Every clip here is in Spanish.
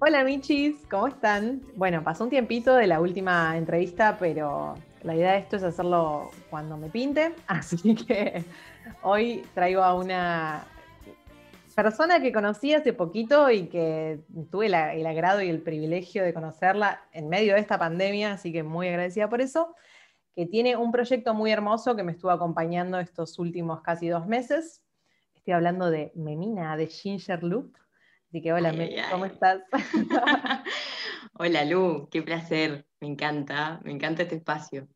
Hola Michis, ¿cómo están? Bueno, pasó un tiempito de la última entrevista, pero la idea de esto es hacerlo cuando me pinte, así que hoy traigo a una persona que conocí hace poquito y que tuve la- el agrado y el privilegio de conocerla en medio de esta pandemia, así que muy agradecida por eso, que tiene un proyecto muy hermoso que me estuvo acompañando estos últimos casi dos meses. Estoy hablando de Memina, de Ginger Loop. Así que hola, Ay, Memi, ay, ¿cómo ay. estás? Hola Lu, qué placer, me encanta, me encanta este espacio.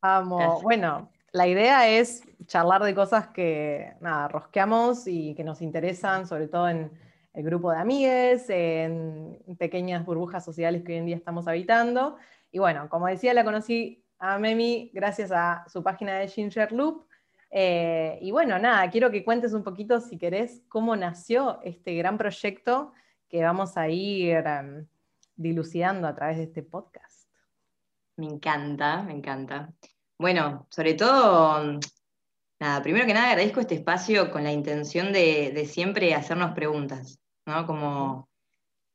Amo. Gracias. Bueno, la idea es charlar de cosas que, nada, rosqueamos y que nos interesan, sobre todo en el grupo de amigues, en pequeñas burbujas sociales que hoy en día estamos habitando. Y bueno, como decía, la conocí a Memi gracias a su página de Ginger Loop. Eh, y bueno, nada, quiero que cuentes un poquito, si querés, cómo nació este gran proyecto que vamos a ir em, dilucidando a través de este podcast. Me encanta, me encanta. Bueno, sobre todo, mm, nada, primero que nada agradezco este espacio con la intención de, siempre hacernos preguntas, ¿no? Como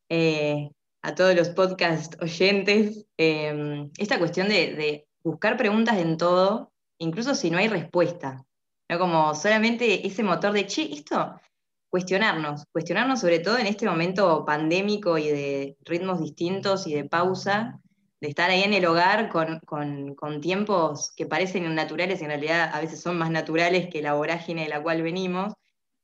eh, a todos los podcast oyentes, eh, esta cuestión de, de buscar preguntas en todo, incluso si no hay respuesta, ¿no? Como solamente ese motor de, che, esto, cuestionarnos, cuestionarnos sobre todo en este momento pandémico y de ritmos distintos y de pausa, de estar ahí en el hogar con, con- con tiempos que parecen naturales y en realidad a veces son más naturales que la vorágine de la cual venimos.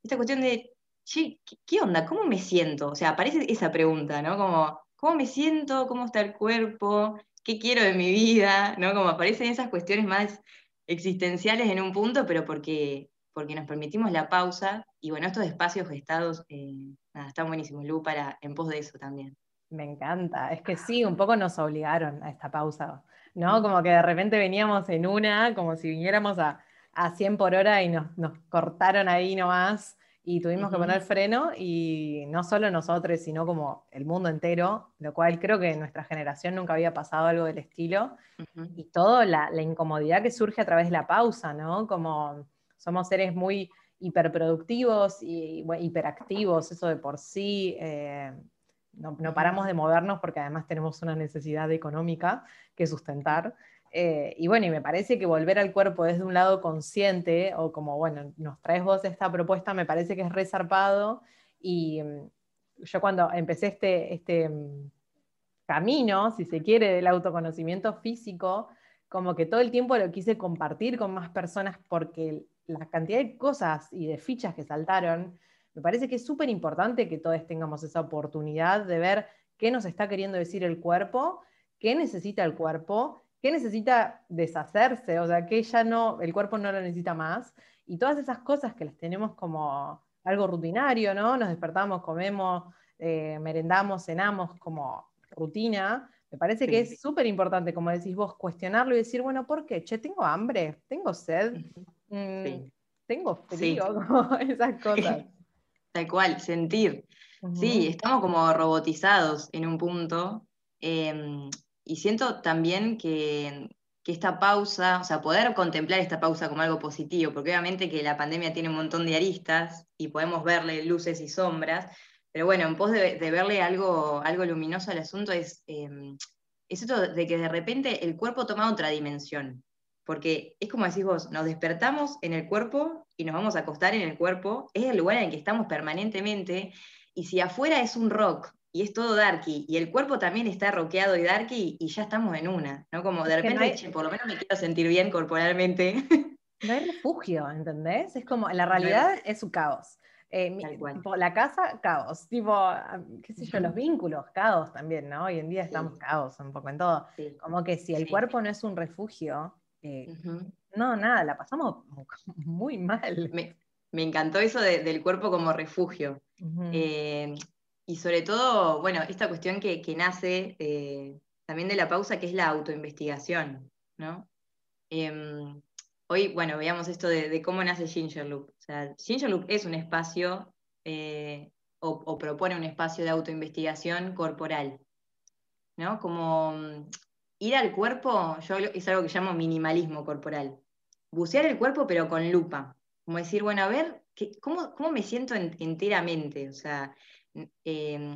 Esta cuestión de, che, ¿qué, onda? ¿Cómo me siento? O sea, aparece esa pregunta, ¿no? Como, ¿cómo me siento? ¿Cómo está el cuerpo? ¿Qué quiero de mi vida? ¿No? Como aparecen esas cuestiones más existenciales en un punto, pero porque, porque nos permitimos la pausa. Y bueno, estos espacios gestados, eh, nada, están buenísimos, Lu, para, en pos de eso también. Me encanta, es que sí, un poco nos obligaron a esta pausa, ¿no? Como que de repente veníamos en una, como si viniéramos a, a 100 por hora y nos, nos cortaron ahí nomás y tuvimos que poner freno y no solo nosotros, sino como el mundo entero, lo cual creo que en nuestra generación nunca había pasado algo del estilo y toda la, la incomodidad que surge a través de la pausa, ¿no? Como somos seres muy hiperproductivos y bueno, hiperactivos, eso de por sí. eh, no, paramos de movernos porque además tenemos una necesidad económica que sustentar. Eh, y bueno, y me parece que volver al cuerpo desde un lado consciente, o como, bueno, nos traes vos esta propuesta, me parece que es resarpado. Y mm, yo cuando empecé este, este mm, camino, si se quiere, del autoconocimiento físico, como que todo el tiempo lo quise compartir con más personas porque la cantidad de cosas y de fichas que saltaron, me parece que es súper importante que todos tengamos esa oportunidad de ver qué nos está queriendo decir el cuerpo, qué necesita el cuerpo, qué necesita deshacerse, o sea, que ya no, el cuerpo no lo necesita más, y todas esas cosas que las tenemos como algo rutinario, ¿no? Nos despertamos, comemos, eh, merendamos, cenamos como rutina, me parece que Sí. es súper importante, como decís vos, cuestionarlo y decir, bueno, ¿por qué? Che, tengo hambre, tengo sed, mm, Sí. tengo Sí. frío, como esas cosas. Tal cual, sentir. Sí, estamos como robotizados en un punto. eh, y siento también que, que esta pausa, o sea, poder contemplar esta pausa como algo positivo, porque obviamente que la pandemia tiene un montón de aristas y podemos verle luces y sombras, pero bueno, en pos de, de verle algo, algo luminoso al asunto es, eh, es esto de que de repente el cuerpo toma otra dimensión. Porque es como decís vos, nos despertamos en el cuerpo y nos vamos a acostar en el cuerpo, es el lugar en el que estamos permanentemente, y si afuera es un rock y es todo darky, y el cuerpo también está rockeado y darky, y ya estamos en una, ¿no? Como de Es que no repente, hay- che, por lo menos me quiero sentir bien corporalmente. No hay refugio, ¿entendés? Es como, la realidad es un caos. Eh, mi- tipo, la casa, caos. Tipo, ah, qué sé yo, los vínculos, caos también, ¿no? Hoy en día estamos Sí. caos un poco en todo. Sí. Como que si el Sí. cuerpo no es un refugio, eh, no, nada, la pasamos muy mal. me, me encantó eso de- del cuerpo como refugio. Eh, y sobre todo, bueno, esta cuestión que, que nace eh, también de la pausa, que es la autoinvestigación, ¿no? Em, hoy, bueno, veamos esto de, de cómo nace Ginger Loop. O sea, Ginger Loop es un espacio, o, o propone un espacio de autoinvestigación corporal, ¿no? Como mm, ir al cuerpo, yo es algo que llamo minimalismo corporal. Bucear el cuerpo pero con lupa. Como decir, bueno, a ver, ¿cómo, cómo me siento enteramente? O sea, em,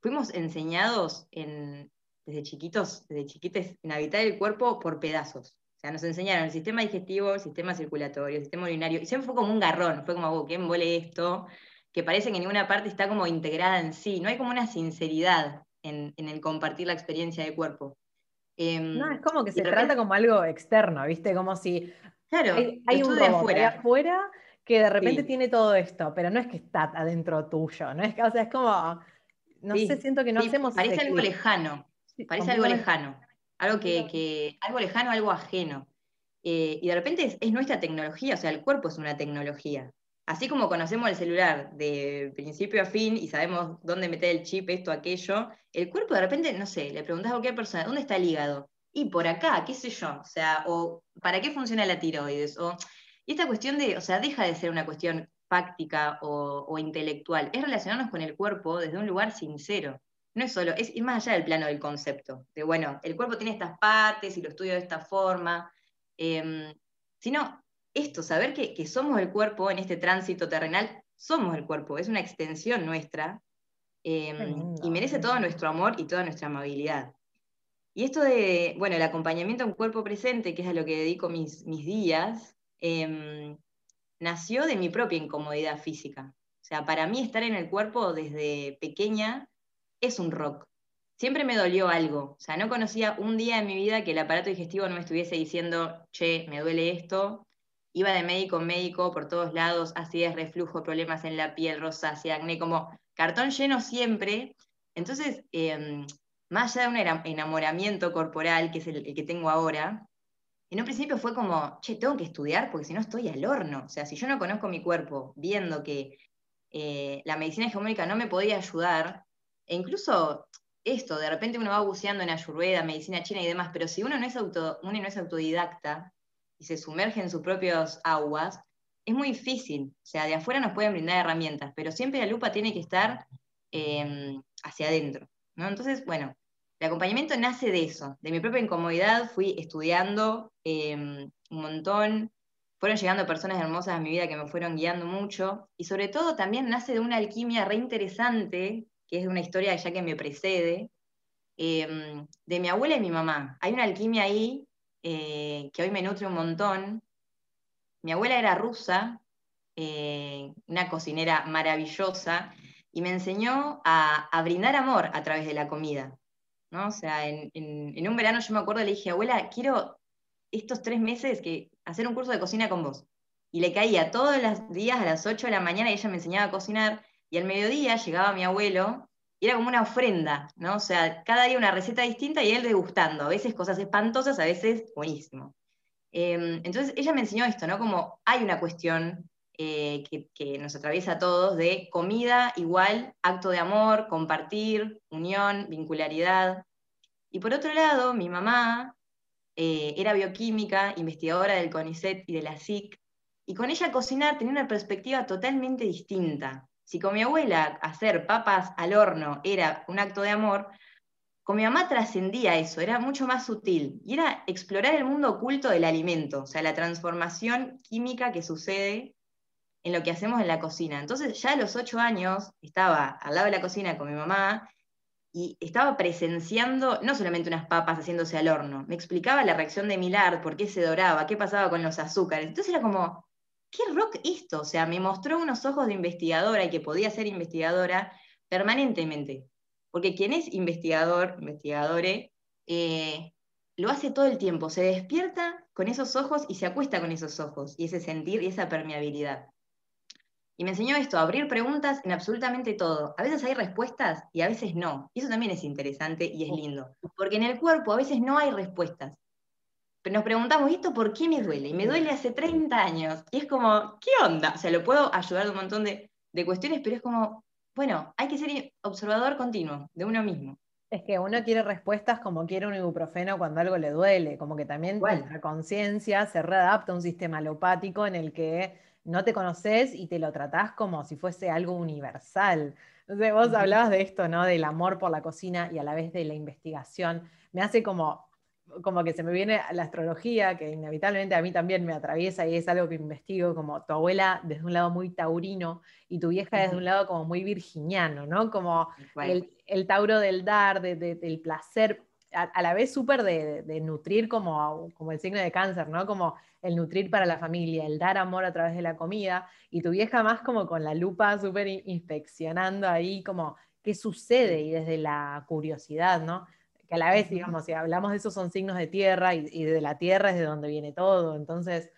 fuimos enseñados desde chiquitos, desde chiquites, en habitar el cuerpo por pedazos. O sea, nos enseñaron el sistema digestivo, el sistema circulatorio, el sistema urinario, y siempre fue como un garrón, fue como, oh, ¿qué embole esto? Que parece que ninguna parte está como integrada en sí, no hay como una sinceridad en, el compartir la experiencia de cuerpo. Em, no, es como que se trata como algo externo, ¿viste? Como si claro, hay, un robot de afuera que de repente tiene todo esto, pero no es que está adentro tuyo, ¿no? Es, o sea, es como, no sé, siento que no hacemos... Parece algo lejano, parece algo lejano, algo que, algo lejano, algo ajeno. Eh, y de repente es, nuestra tecnología, o sea, el cuerpo es una tecnología. Así como conocemos el celular de principio a fin y sabemos dónde meter el chip, esto, aquello, el cuerpo de repente, no sé, le preguntas a cualquier persona, ¿dónde está el hígado? Y por acá, qué sé yo, o sea, o ¿para qué funciona la tiroides? O y esta cuestión de, o sea, deja de ser una cuestión fáctica o, intelectual, es relacionarnos con el cuerpo desde un lugar sincero. No es solo, es más allá del plano del concepto, de bueno, el cuerpo tiene estas partes y lo estudio de esta forma, em, sino esto, saber que, somos el cuerpo en este tránsito terrenal, somos el cuerpo, es una extensión nuestra em, y merece todo nuestro amor y toda nuestra amabilidad. Y esto de, bueno, el acompañamiento a un cuerpo presente, que es a lo que dedico mis, mis días, Em, nació de mi propia incomodidad física. O sea, para mí estar en el cuerpo desde pequeña es un rock. Siempre me dolió algo. O sea, no conocía un día en mi vida que el aparato digestivo no me estuviese diciendo, che, me duele esto. Iba de médico en médico por todos lados, acidez, reflujo, problemas en la piel, rosácea, acné, como cartón lleno siempre. Entonces, em, más allá de un enamoramiento corporal, que es el que tengo ahora, en un principio fue como, che, tengo que estudiar porque si no estoy al horno. O sea, si yo no conozco mi cuerpo, viendo que eh, la medicina hegemónica no me podía ayudar, e incluso esto, de repente uno va buceando en ayurveda, medicina china y demás, pero si uno no es, auto, uno no es autodidacta y se sumerge en sus propias aguas, es muy difícil. O sea, de afuera nos pueden brindar herramientas, pero siempre la lupa tiene que estar em, hacia adentro. ¿no? Entonces, bueno, el acompañamiento nace de eso, de mi propia incomodidad, fui estudiando em, un montón, fueron llegando personas hermosas a mi vida que me fueron guiando mucho, y sobre todo también nace de una alquimia re interesante, que es una historia ya que me precede, em, de mi abuela y mi mamá. Hay una alquimia ahí eh, que hoy me nutre un montón. Mi abuela era rusa, eh, una cocinera maravillosa, y me enseñó a brindar amor a través de la comida. ¿no? O sea, en, un verano yo me acuerdo, le dije, abuela, quiero estos tres meses que hacer un curso de cocina con vos. Y le caía todos los días a las 8 de la mañana y ella me enseñaba a cocinar, y al mediodía llegaba mi abuelo, era como una ofrenda, ¿no? O sea, cada día una receta distinta y él degustando, a veces cosas espantosas, a veces buenísimo. Em, entonces ella me enseñó esto, ¿no? Como hay una cuestión eh, que, que, nos atraviesa a todos de comida igual, acto de amor, compartir, unión, vincularidad. Y por otro lado, mi mamá eh, era bioquímica, investigadora del CONICET y de la SIC, y con ella cocinar tenía una perspectiva totalmente distinta. Si con mi abuela hacer papas al horno era un acto de amor, con mi mamá trascendía eso, era mucho más sutil, y era explorar el mundo oculto del alimento, o sea, la transformación química que sucede en lo que hacemos en la cocina. Entonces ya a los ocho años estaba al lado de la cocina con mi mamá y estaba presenciando no solamente unas papas haciéndose al horno, me explicaba la reacción de Milard, por qué se doraba, qué pasaba con los azúcares. Entonces era como, ¿qué rock esto? O sea, me mostró unos ojos de investigadora y que podía ser investigadora permanentemente. Porque quien es investigador, investigadore, eh, lo hace todo el tiempo, se despierta con esos ojos y se acuesta con esos ojos, y ese sentir y esa permeabilidad. Y me enseñó esto, abrir preguntas en absolutamente todo. A veces hay respuestas y a veces no. Y eso también es interesante y es lindo. Porque en el cuerpo a veces no hay respuestas. Pero nos preguntamos, ¿esto por qué me duele? Y me duele hace 30 años. Y es como, ¿qué onda? O sea, lo puedo ayudar de un montón de, cuestiones, pero es como, bueno, hay que ser observador continuo de uno mismo. Es que uno quiere respuestas como quiere un ibuprofeno cuando algo le duele, como que también la conciencia se readapta a un sistema alopático en el que no te conoces y te lo tratás como si fuese algo universal. Entonces vos hablabas de esto, ¿no? Del amor por la cocina y a la vez de la investigación. Me hace como como que se me viene la astrología, que inevitablemente a mí también me atraviesa y es algo que investigo, como tu abuela desde un lado muy taurino y tu vieja desde un lado como muy virginiano, ¿no? Como el, tauro del dar, del placer, a, la vez súper de, nutrir como, como el signo de cáncer, ¿no? Como el nutrir para la familia, el dar amor a través de la comida, y tu vieja más como con la lupa súper inspeccionando ahí como qué sucede y desde la curiosidad, ¿no? Que a la vez, digamos, si hablamos de eso son signos de tierra y, de la tierra es de donde viene todo, entonces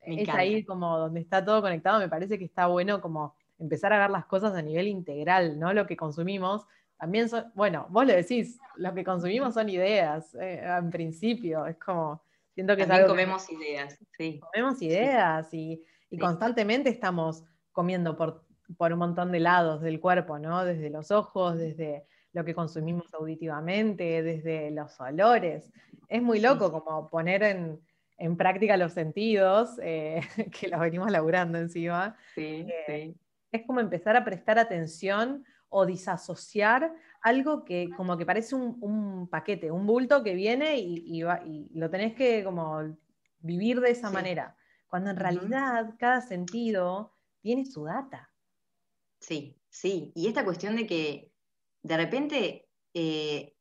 es ahí como donde está todo conectado, me parece que está bueno como empezar a ver las cosas a nivel integral, ¿no? Lo que consumimos, también son, bueno, vos le decís, lo que consumimos son ideas, eh, en principio, es como, siento que también comemos ideas, sí. Comemos ideas y, constantemente estamos comiendo por, por un montón de lados del cuerpo, ¿no? Desde los ojos, desde lo que consumimos auditivamente, desde los olores. Es muy loco como poner en, práctica los sentidos, eh, que los venimos laburando encima. Sí, eh, Es como empezar a prestar atención o disasociar algo que como que parece un, paquete, un bulto que viene y, lo tenés que como vivir de esa manera, cuando en realidad cada sentido tiene su data. Sí, sí, y esta cuestión de que de repente eh,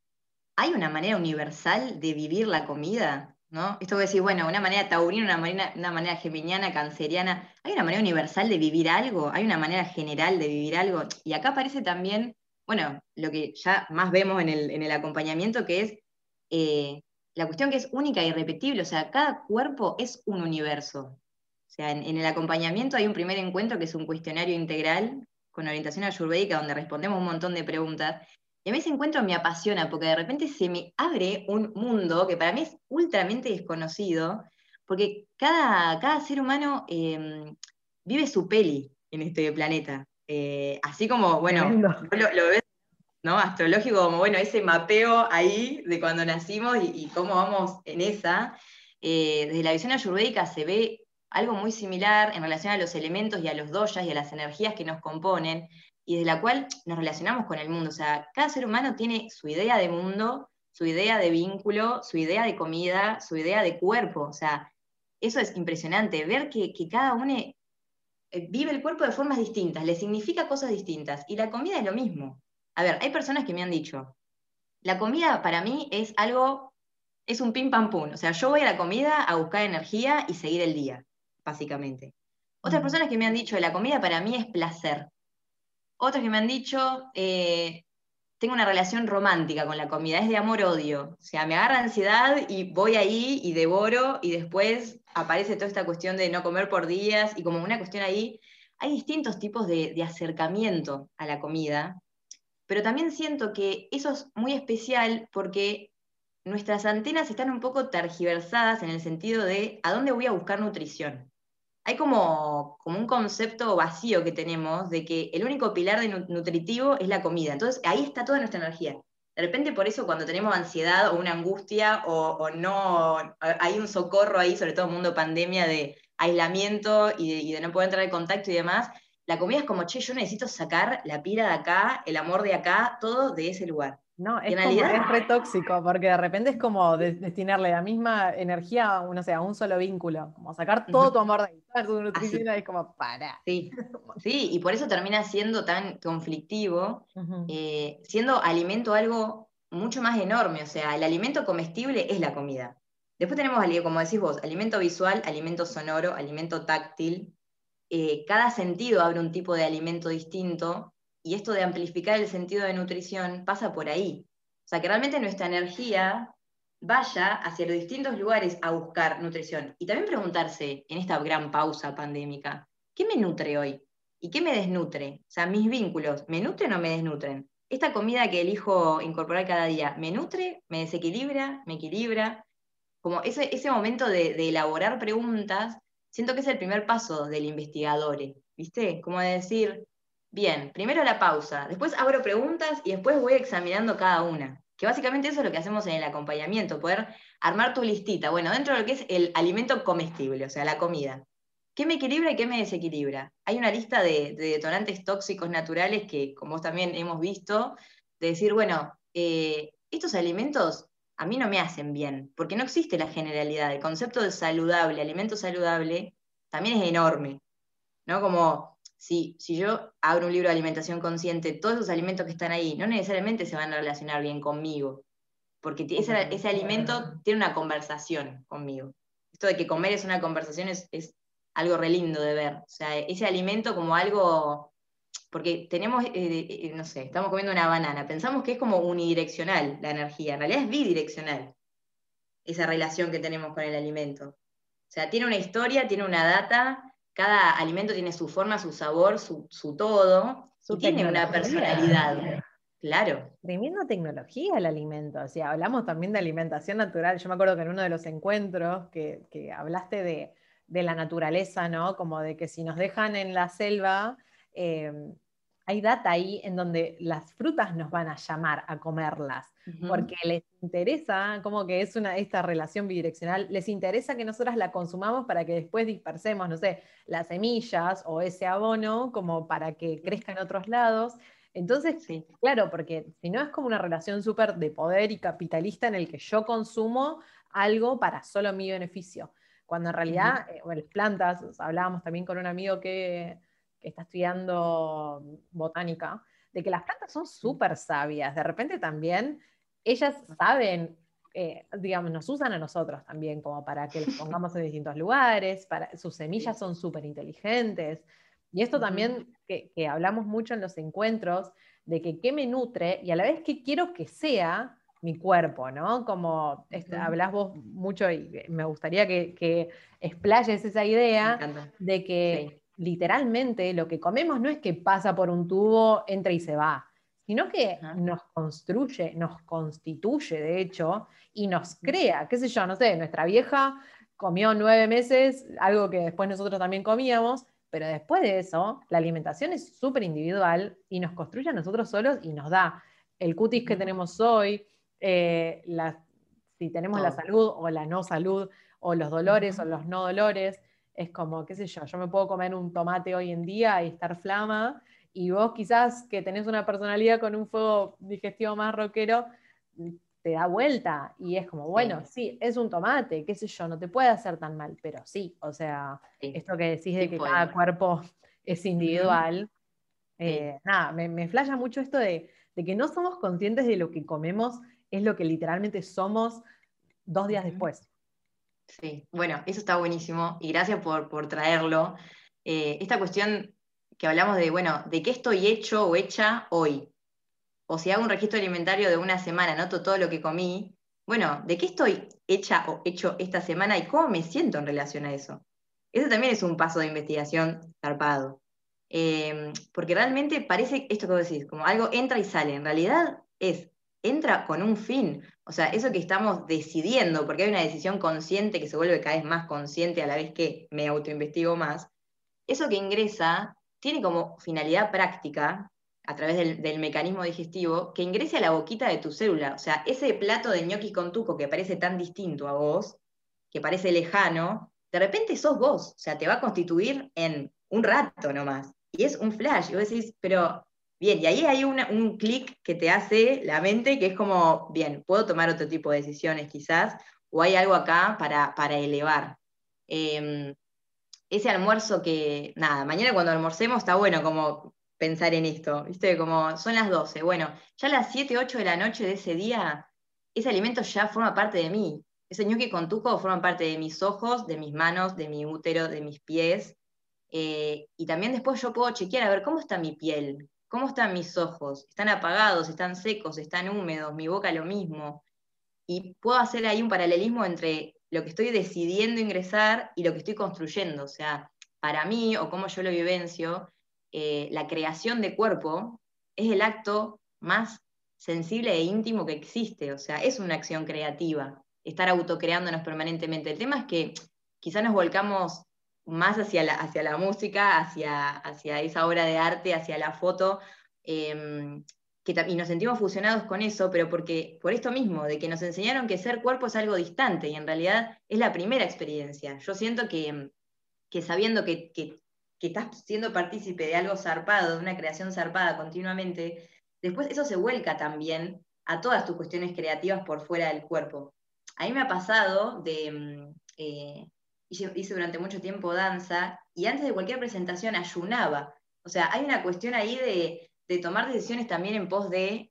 hay una manera universal de vivir la comida, ¿no? Esto que decir, bueno, una manera taurina, una manera, una manera geminiana, canceriana, ¿hay una manera universal de vivir algo? ¿Hay una manera general de vivir algo? Y acá aparece también, bueno, lo que ya más vemos en el, acompañamiento, que es eh, la cuestión que es única y irrepetible, o sea, cada cuerpo es un universo. O sea, en, el acompañamiento hay un primer encuentro que es un cuestionario integral con orientación ayurvédica donde respondemos un montón de preguntas. Y a mí ese encuentro me apasiona porque de repente se me abre un mundo que para mí es ultramente desconocido, porque cada, cada ser humano em, vive su peli en este planeta. Eh, así como, bueno, lo, ves ¿no? astrológico, como bueno, ese mapeo ahí de cuando nacimos y, cómo vamos en esa. Eh, desde la visión ayurvédica se ve algo muy similar en relación a los elementos y a los doyas y a las energías que nos componen, y desde la cual nos relacionamos con el mundo. O sea, cada ser humano tiene su idea de mundo, su idea de vínculo, su idea de comida, su idea de cuerpo. O sea, eso es impresionante, ver que, cada uno eh, vive el cuerpo de formas distintas, le significa cosas distintas, y la comida es lo mismo. A ver, hay personas que me han dicho, la comida para mí es algo, es un pim pam pum, o sea, yo voy a la comida a buscar energía y seguir el día básicamente. Otras personas que me han dicho, la comida para mí es placer. Otras que me han dicho, eh, tengo una relación romántica con la comida, es de amor-odio. O sea, me agarra ansiedad y voy ahí y devoro y después aparece toda esta cuestión de no comer por días y como una cuestión ahí, hay distintos tipos de, de acercamiento a la comida, pero también siento que eso es muy especial porque nuestras antenas están un poco tergiversadas en el sentido de a dónde voy a buscar nutrición hay como, como un concepto vacío que tenemos de que el único pilar de nutritivo es la comida. Entonces ahí está toda nuestra energía. De repente por eso cuando tenemos ansiedad o una angustia o, no, hay un socorro ahí, sobre todo en el mundo pandemia de aislamiento y de, y de no poder entrar en contacto y demás, la comida es como, che, yo necesito sacar la pira de acá, el amor de acá, todo de ese lugar. No, es, es re tóxico, porque de repente es como destinarle la misma energía a, no sé, a un solo vínculo, como sacar todo tu amor de ahí, tu nutrición, es como, para. Sí. sí, y por eso termina siendo tan conflictivo, eh, siendo alimento algo mucho más enorme, o sea, el alimento comestible es la comida. Después tenemos, como decís vos, alimento visual, alimento sonoro, alimento táctil. Eh, cada sentido abre un tipo de alimento distinto y esto de amplificar el sentido de nutrición pasa por ahí. O sea, que realmente nuestra energía vaya hacia los distintos lugares a buscar nutrición. Y también preguntarse, en esta gran pausa pandémica, ¿qué me nutre hoy? ¿Y qué me desnutre? O sea, mis vínculos, ¿me nutren o me desnutren? Esta comida que elijo incorporar cada día, ¿me nutre? ¿Me desequilibra? ¿Me equilibra? Como ese, momento de, de elaborar preguntas, siento que es el primer paso del investigador, ¿viste? Como de decir, Bien, primero la pausa, después abro preguntas y después voy examinando cada una. Que básicamente eso es lo que hacemos en el acompañamiento, poder armar tu listita. Bueno, dentro de lo que es el alimento comestible, o sea, la comida. ¿Qué me equilibra y qué me desequilibra? Hay una lista de, detonantes tóxicos naturales que, como vos también hemos visto, de decir, bueno, eh, estos alimentos a mí no me hacen bien, porque no existe la generalidad. El concepto de saludable, alimento saludable, también es enorme, ¿no? Como si, si yo abro un libro de alimentación consciente, todos esos alimentos que están ahí no necesariamente se van a relacionar bien conmigo, porque ese, alimento tiene una conversación conmigo. Esto de que comer es una conversación es, es algo re lindo de ver. O sea, ese alimento como algo, porque tenemos, eh, eh, no sé, estamos comiendo una banana, pensamos que es como unidireccional la energía, en realidad es bidireccional esa relación que tenemos con el alimento. O sea, tiene una historia, tiene una data, cada alimento tiene su forma, su sabor, su, todo, y tiene una personalidad. Claro. Tremenda tecnología el alimento. O sea, hablamos también de alimentación natural. Yo me acuerdo que en uno de los encuentros que, hablaste de, la naturaleza, ¿no? Como de que si nos dejan en la selva, em, hay data ahí en donde las frutas nos van a llamar a comerlas, porque les interesa, como que es una, esta relación bidireccional, les interesa que nosotras la consumamos para que después dispersemos, no sé, las semillas o ese abono como para que crezca en otros lados. Entonces, sí. claro, porque si no es como una relación súper de poder y capitalista en el que yo consumo algo para solo mi beneficio. Cuando en realidad, eh, bueno, las plantas, hablábamos también con un amigo que, está estudiando botánica, de que las plantas son súper sabias. De repente también ellas saben, eh, digamos, nos usan a nosotros también como para que las pongamos en distintos lugares, para, sus semillas son súper inteligentes. Y esto también que, hablamos mucho en los encuentros, de que qué me nutre y a la vez qué quiero que sea mi cuerpo, ¿no? Como este, hablas vos mucho y me gustaría que, que explayes esa idea de que literalmente lo que comemos no es que pasa por un tubo, entra y se va, sino que nos construye, nos constituye, de hecho, y nos crea, qué sé yo, no sé, nuestra vieja comió nueve meses, algo que después nosotros también comíamos, pero después de eso, la alimentación es súper individual y nos construye a nosotros solos y nos da. El cutis que tenemos hoy, eh, si tenemos la salud o la no salud, o los dolores o los no dolores. Es como, qué sé yo, yo me puedo comer un tomate hoy en día y estar flama, y vos quizás que tenés una personalidad con un fuego digestivo más rockero, te da vuelta y es como, bueno, sí. es un tomate, qué sé yo, no te puede hacer tan mal, pero sí, o sea, esto que decís de que cada cuerpo es individual, eh, nada, me, me flaya mucho esto de, que no somos conscientes de lo que comemos, es lo que literalmente somos dos días después. Sí, bueno, eso está buenísimo y gracias por, traerlo. Eh, esta cuestión que hablamos de, bueno, de qué estoy hecho o hecha hoy, o si hago un registro alimentario de una semana, noto todo lo que comí, bueno, ¿de qué estoy hecha o hecho esta semana y cómo me siento en relación a eso? Eso también es un paso de investigación zarpado. Em, porque realmente parece esto que vos decís, como algo entra y sale. En realidad es, entra con un fin. O sea, eso que estamos decidiendo, porque hay una decisión consciente que se vuelve cada vez más consciente a la vez que me autoinvestigo más, eso que ingresa tiene como finalidad práctica a través del, mecanismo digestivo, que ingrese a la boquita de tu célula. O sea, ese plato de ñoquis con tuco que parece tan distinto a vos, que parece lejano, de repente sos vos. O sea, te va a constituir en un rato nomás. Y es un flash. Y vos decís, pero bien, y ahí hay un clic que te hace la mente que es como, bien, puedo tomar otro tipo de decisiones quizás, o hay algo acá para, para elevar. Em, ese almuerzo que, nada, mañana cuando almorcemos está bueno como pensar en esto, ¿viste? Como son las 12, bueno, ya a las 7, 8 de la noche de ese día, ese alimento ya forma parte de mí. Ese ñoqui con tuco forma parte de mis ojos, de mis manos, de mi útero, de mis pies. Eh, y también después yo puedo chequear a ver cómo está mi piel, cómo están mis ojos, están apagados, están secos, están húmedos, mi boca lo mismo. Y puedo hacer ahí un paralelismo entre lo que estoy decidiendo ingresar y lo que estoy construyendo. O sea, para mí, o cómo yo lo vivencio, eh, la creación de cuerpo es el acto más sensible e íntimo que existe, o sea, es una acción creativa, estar autocreándonos permanentemente. El tema es que quizá nos volcamos más hacia la, hacia la música, hacia, hacia esa obra de arte, hacia la foto, em, y nos sentimos fusionados con eso, pero porque, por esto mismo, de que nos enseñaron que ser cuerpo es algo distante, y en realidad es la primera experiencia. Yo siento que, sabiendo que, que estás siendo partícipe de algo zarpado, de una creación zarpada continuamente, después eso se vuelca también a todas tus cuestiones creativas por fuera del cuerpo. A mí me ha pasado de, mm, eh, hice, durante mucho tiempo danza y antes de cualquier presentación ayunaba. O sea, hay una cuestión ahí de, tomar decisiones también en pos de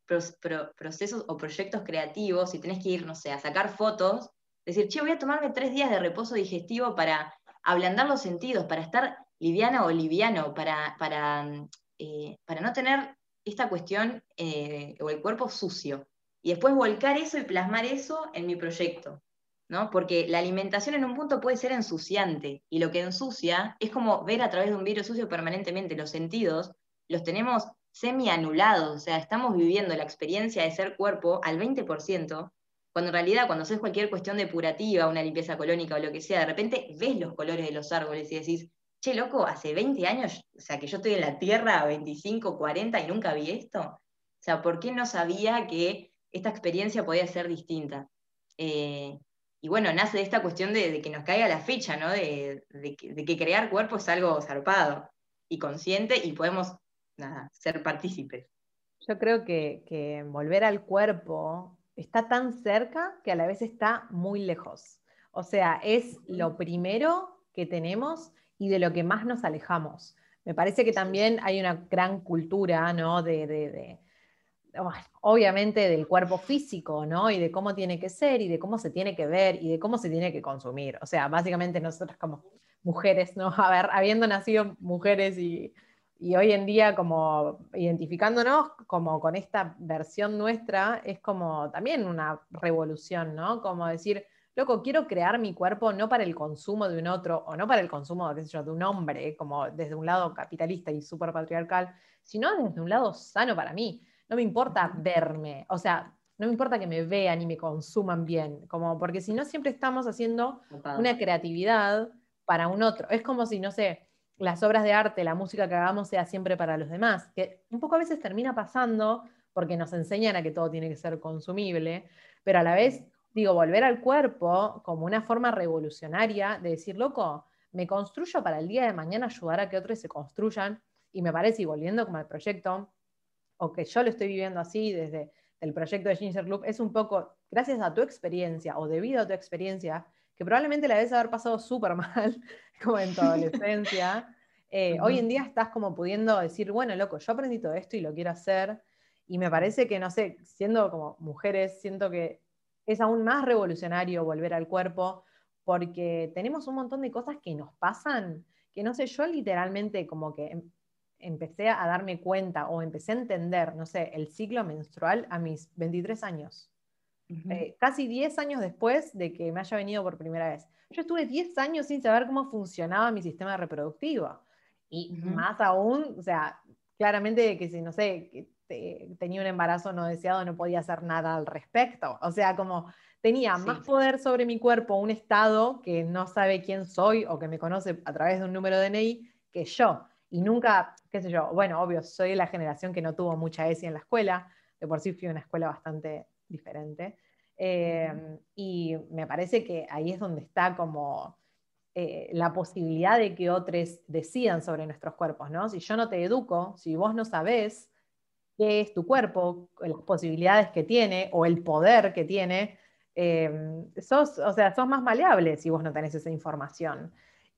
procesos o proyectos creativos, si tenés que ir, no sé, a sacar fotos, decir, che, voy a tomarme tres días de reposo digestivo para ablandar los sentidos, para estar liviana o liviano, para, para, eh, para no tener esta cuestión eh, o el cuerpo sucio. Y después volcar eso y plasmar eso en mi proyecto. ¿No? Porque la alimentación en un punto puede ser ensuciante, y lo que ensucia es como ver a través de un vidrio sucio permanentemente. Los sentidos los tenemos semi-anulados, o sea, estamos viviendo la experiencia de ser cuerpo al 20%, cuando en realidad cuando haces cualquier cuestión depurativa, una limpieza colónica o lo que sea, de repente ves los colores de los árboles y decís, che, loco, hace 20 años, o sea, que yo estoy en la Tierra, 25, 40 y nunca vi esto. O sea, ¿por qué no sabía que esta experiencia podía ser distinta? Eh, y bueno, nace de esta cuestión de, que nos caiga la fecha, ¿no? De, que, crear cuerpo es algo zarpado y consciente y podemos ser partícipes. Yo creo que, que volver al cuerpo está tan cerca que a la vez está muy lejos. O sea, es lo primero que tenemos y de lo que más nos alejamos. Me parece que también hay una gran cultura, ¿no? De, obviamente del cuerpo físico, ¿no? Y de cómo tiene que ser y de cómo se tiene que ver y de cómo se tiene que consumir. O sea, básicamente nosotros como mujeres, ¿no? A ver, habiendo nacido mujeres y, y hoy en día como identificándonos como con esta versión nuestra, es como también una revolución, ¿no? Como decir, loco, quiero crear mi cuerpo no para el consumo de un otro, o no para el consumo, qué de un hombre, como desde un lado capitalista y súper patriarcal, sino desde un lado sano para mí. No me importa verme, o sea, no me importa que me vean y me consuman bien, como porque si no siempre estamos haciendo una creatividad para un otro. Es como si, no sé, las obras de arte, la música que hagamos sea siempre para los demás, que un poco a veces termina pasando porque nos enseñan a que todo tiene que ser consumible, pero a la vez digo, volver al cuerpo como una forma revolucionaria de decir, loco, me construyo para el día de mañana ayudar a que otros se construyan, y me parece, y volviendo como al proyecto, o que yo lo estoy viviendo así desde el proyecto de Ginger Club, es un poco, gracias a tu experiencia o debido a tu experiencia, que probablemente la debes haber pasado súper mal, como en tu adolescencia, eh, hoy en día estás como pudiendo decir, bueno, loco, yo aprendí todo esto y lo quiero hacer, y me parece que, no sé, siendo como mujeres, siento que es aún más revolucionario volver al cuerpo porque tenemos un montón de cosas que nos pasan, que no sé, yo literalmente como que em, empecé a darme cuenta o empecé a entender, no sé, el ciclo menstrual a mis 23 años. Eh, casi 10 años después de que me haya venido por primera vez. Yo estuve 10 años sin saber cómo funcionaba mi sistema reproductivo. Y más aún, o sea, claramente que si, no sé, este, tenía un embarazo no deseado, no podía hacer nada al respecto. O sea, como tenía más poder sobre mi cuerpo un Estado que no sabe quién soy o que me conoce a través de un número de DNI que yo. Y nunca, qué sé yo, bueno, obvio, soy la generación que no tuvo mucha ESI en la escuela, de por sí fui a una escuela bastante diferente. Em, y me parece que ahí es donde está como eh, la posibilidad de que otros decidan sobre nuestros cuerpos, ¿no? Si yo no te educo, si vos no sabés, qué es tu cuerpo, las posibilidades que tiene o el poder que tiene, sos, o sea, sos más maleable si vos no tenés esa información.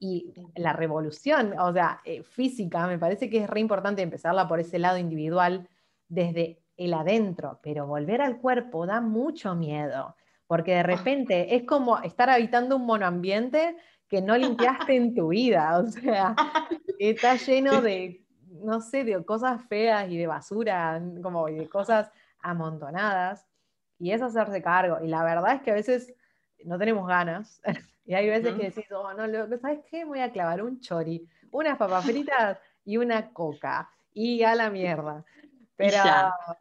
Y la revolución, o sea, eh, física, me parece que es re importante empezarla por ese lado individual desde el adentro, pero volver al cuerpo da mucho miedo, porque de repente es como estar habitando un monoambiente que no limpiaste en tu vida, o sea, está lleno de no sé, de cosas feas y de basura, como de cosas amontonadas, y es hacerse cargo. Y la verdad es que a veces no tenemos ganas, y hay veces que decís, oh, no, ¿sabes qué? voy a clavar un chori, unas papas fritas y una coca, y a la mierda. Pero,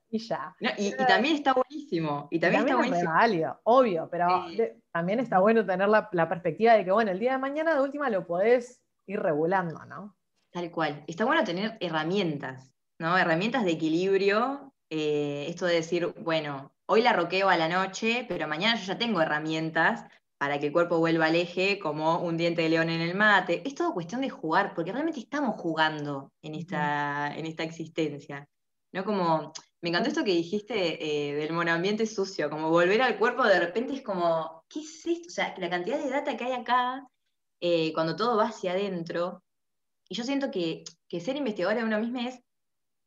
y ya. Y, también está buenísimo. Y también, está buenísimo. válido, obvio, pero también está bueno tener la, la, perspectiva de que, bueno, el día de mañana de última lo podés ir regulando, ¿no? Tal cual. Está bueno tener herramientas, ¿no? Herramientas de equilibrio. Eh, esto de decir, bueno, hoy la roqueo a la noche, pero mañana yo ya tengo herramientas para que el cuerpo vuelva al eje, como un diente de león en el mate. Es todo cuestión de jugar, porque realmente estamos jugando en esta, en esta existencia. ¿no? Como Me encantó esto que dijiste eh, del monoambiente sucio, como volver al cuerpo de repente es como, ¿qué es esto? O sea, la cantidad de data que hay acá, eh, cuando todo va hacia adentro. Y yo siento que, que ser investigadora de uno mismo es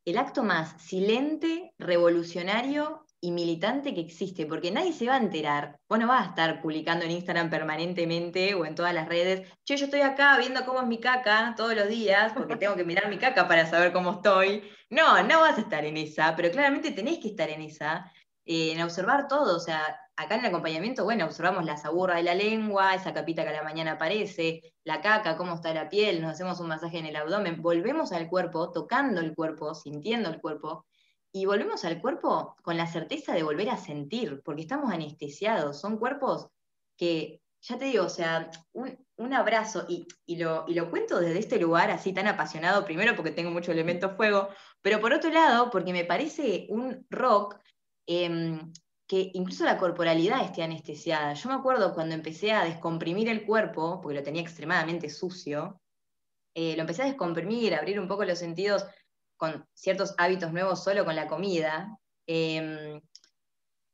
el acto más silente, revolucionario y militante que existe, porque nadie se va a enterar. Vos no vas a estar publicando en Instagram permanentemente o en todas las redes, che, yo estoy acá viendo cómo es mi caca todos los días, porque tengo que mirar mi caca para saber cómo estoy. No, no vas a estar en esa, pero claramente tenés que estar en esa, eh, en observar todo, o sea, acá en el acompañamiento, bueno, observamos la saburra de la lengua, esa capita que a la mañana aparece, la caca, cómo está la piel, nos hacemos un masaje en el abdomen, volvemos al cuerpo, tocando el cuerpo, sintiendo el cuerpo, y volvemos al cuerpo con la certeza de volver a sentir, porque estamos anestesiados, son cuerpos que, ya te digo, o sea, un, abrazo, y, lo, y lo cuento desde este lugar así tan apasionado, primero porque tengo mucho elemento fuego, pero por otro lado, porque me parece un rock em, que incluso la corporalidad esté anestesiada. Yo me acuerdo cuando empecé a descomprimir el cuerpo, porque lo tenía extremadamente sucio, eh, lo empecé a descomprimir, a abrir un poco los sentidos con ciertos hábitos nuevos solo con la comida. Em,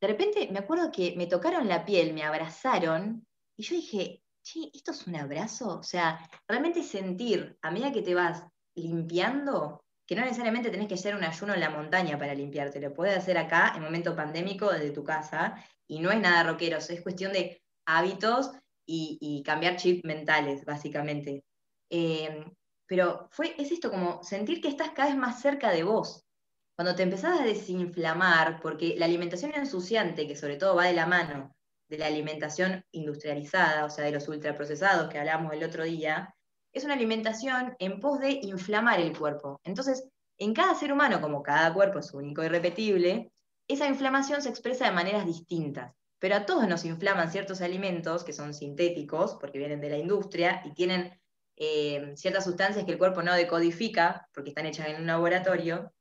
de repente me acuerdo que me tocaron la piel, me abrazaron, y yo dije, che, ¿esto es un abrazo? O sea, realmente sentir, a medida que te vas limpiando, que no necesariamente tenés que hacer un ayuno en la montaña para limpiarte, lo puedes hacer acá en momento pandémico desde tu casa y no es nada rockero, es cuestión de hábitos y, cambiar chips mentales, básicamente. Em, pero fue, es esto como sentir que estás cada vez más cerca de vos. Cuando te empezás a desinflamar, porque la alimentación ensuciante, que sobre todo va de la mano de la alimentación industrializada, o sea, de los ultraprocesados que hablamos el otro día, es una alimentación en pos de inflamar el cuerpo. Entonces, en cada ser humano, como cada cuerpo es único y repetible, esa inflamación se expresa de maneras distintas. Pero a todos nos inflaman ciertos alimentos que son sintéticos, porque vienen de la industria y tienen eh, ciertas sustancias que el cuerpo no decodifica, porque están hechas en un laboratorio.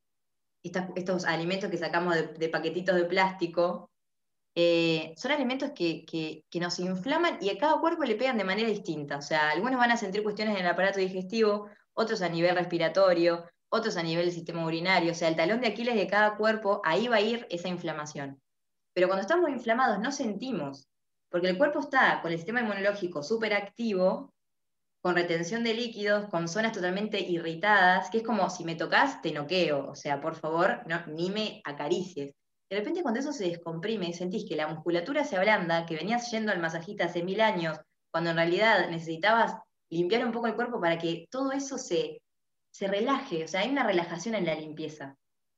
estos alimentos que sacamos de paquetitos de plástico eh, son alimentos que, nos inflaman y a cada cuerpo le pegan de manera distinta. O sea, algunos van a sentir cuestiones en el aparato digestivo, otros a nivel respiratorio, otros a nivel del sistema urinario. O sea, el talón de Aquiles de cada cuerpo, ahí va a ir esa inflamación. Pero cuando estamos inflamados no sentimos, porque el cuerpo está con el sistema inmunológico súper activo, con retención de líquidos, con zonas totalmente irritadas, que es como si me tocas, te noqueo. O sea, por favor, no, ni me acaricies. De repente cuando eso se descomprime, sentís que la musculatura se ablanda, que venías yendo al masajista hace mil años, cuando en realidad necesitabas limpiar un poco el cuerpo para que todo eso se, se relaje, o sea, hay una relajación en la limpieza.